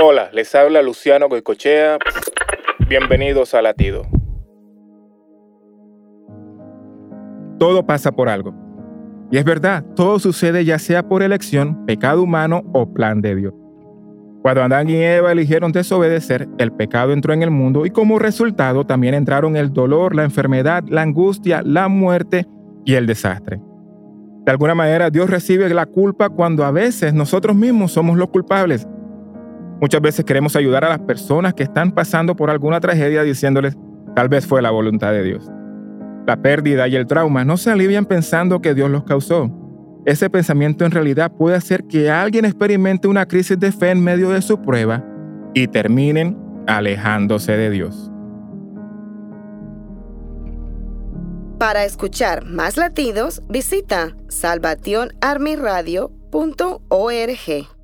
Hola, les habla Luciano Goicochea. Bienvenidos a Latido. Todo pasa por algo. Y es verdad, todo sucede ya sea por elección, pecado humano o plan de Dios. Cuando Adán y Eva eligieron desobedecer, el pecado entró en el mundo y como resultado también entraron el dolor, la enfermedad, la angustia, la muerte y el desastre. De alguna manera Dios recibe la culpa cuando a veces nosotros mismos somos los culpables. Muchas veces queremos ayudar a las personas que están pasando por alguna tragedia diciéndoles, tal vez fue la voluntad de Dios. La pérdida y el trauma no se alivian pensando que Dios los causó. Ese pensamiento en realidad puede hacer que alguien experimente una crisis de fe en medio de su prueba y terminen alejándose de Dios. Para escuchar más latidos, visita salvationarmyradio.org.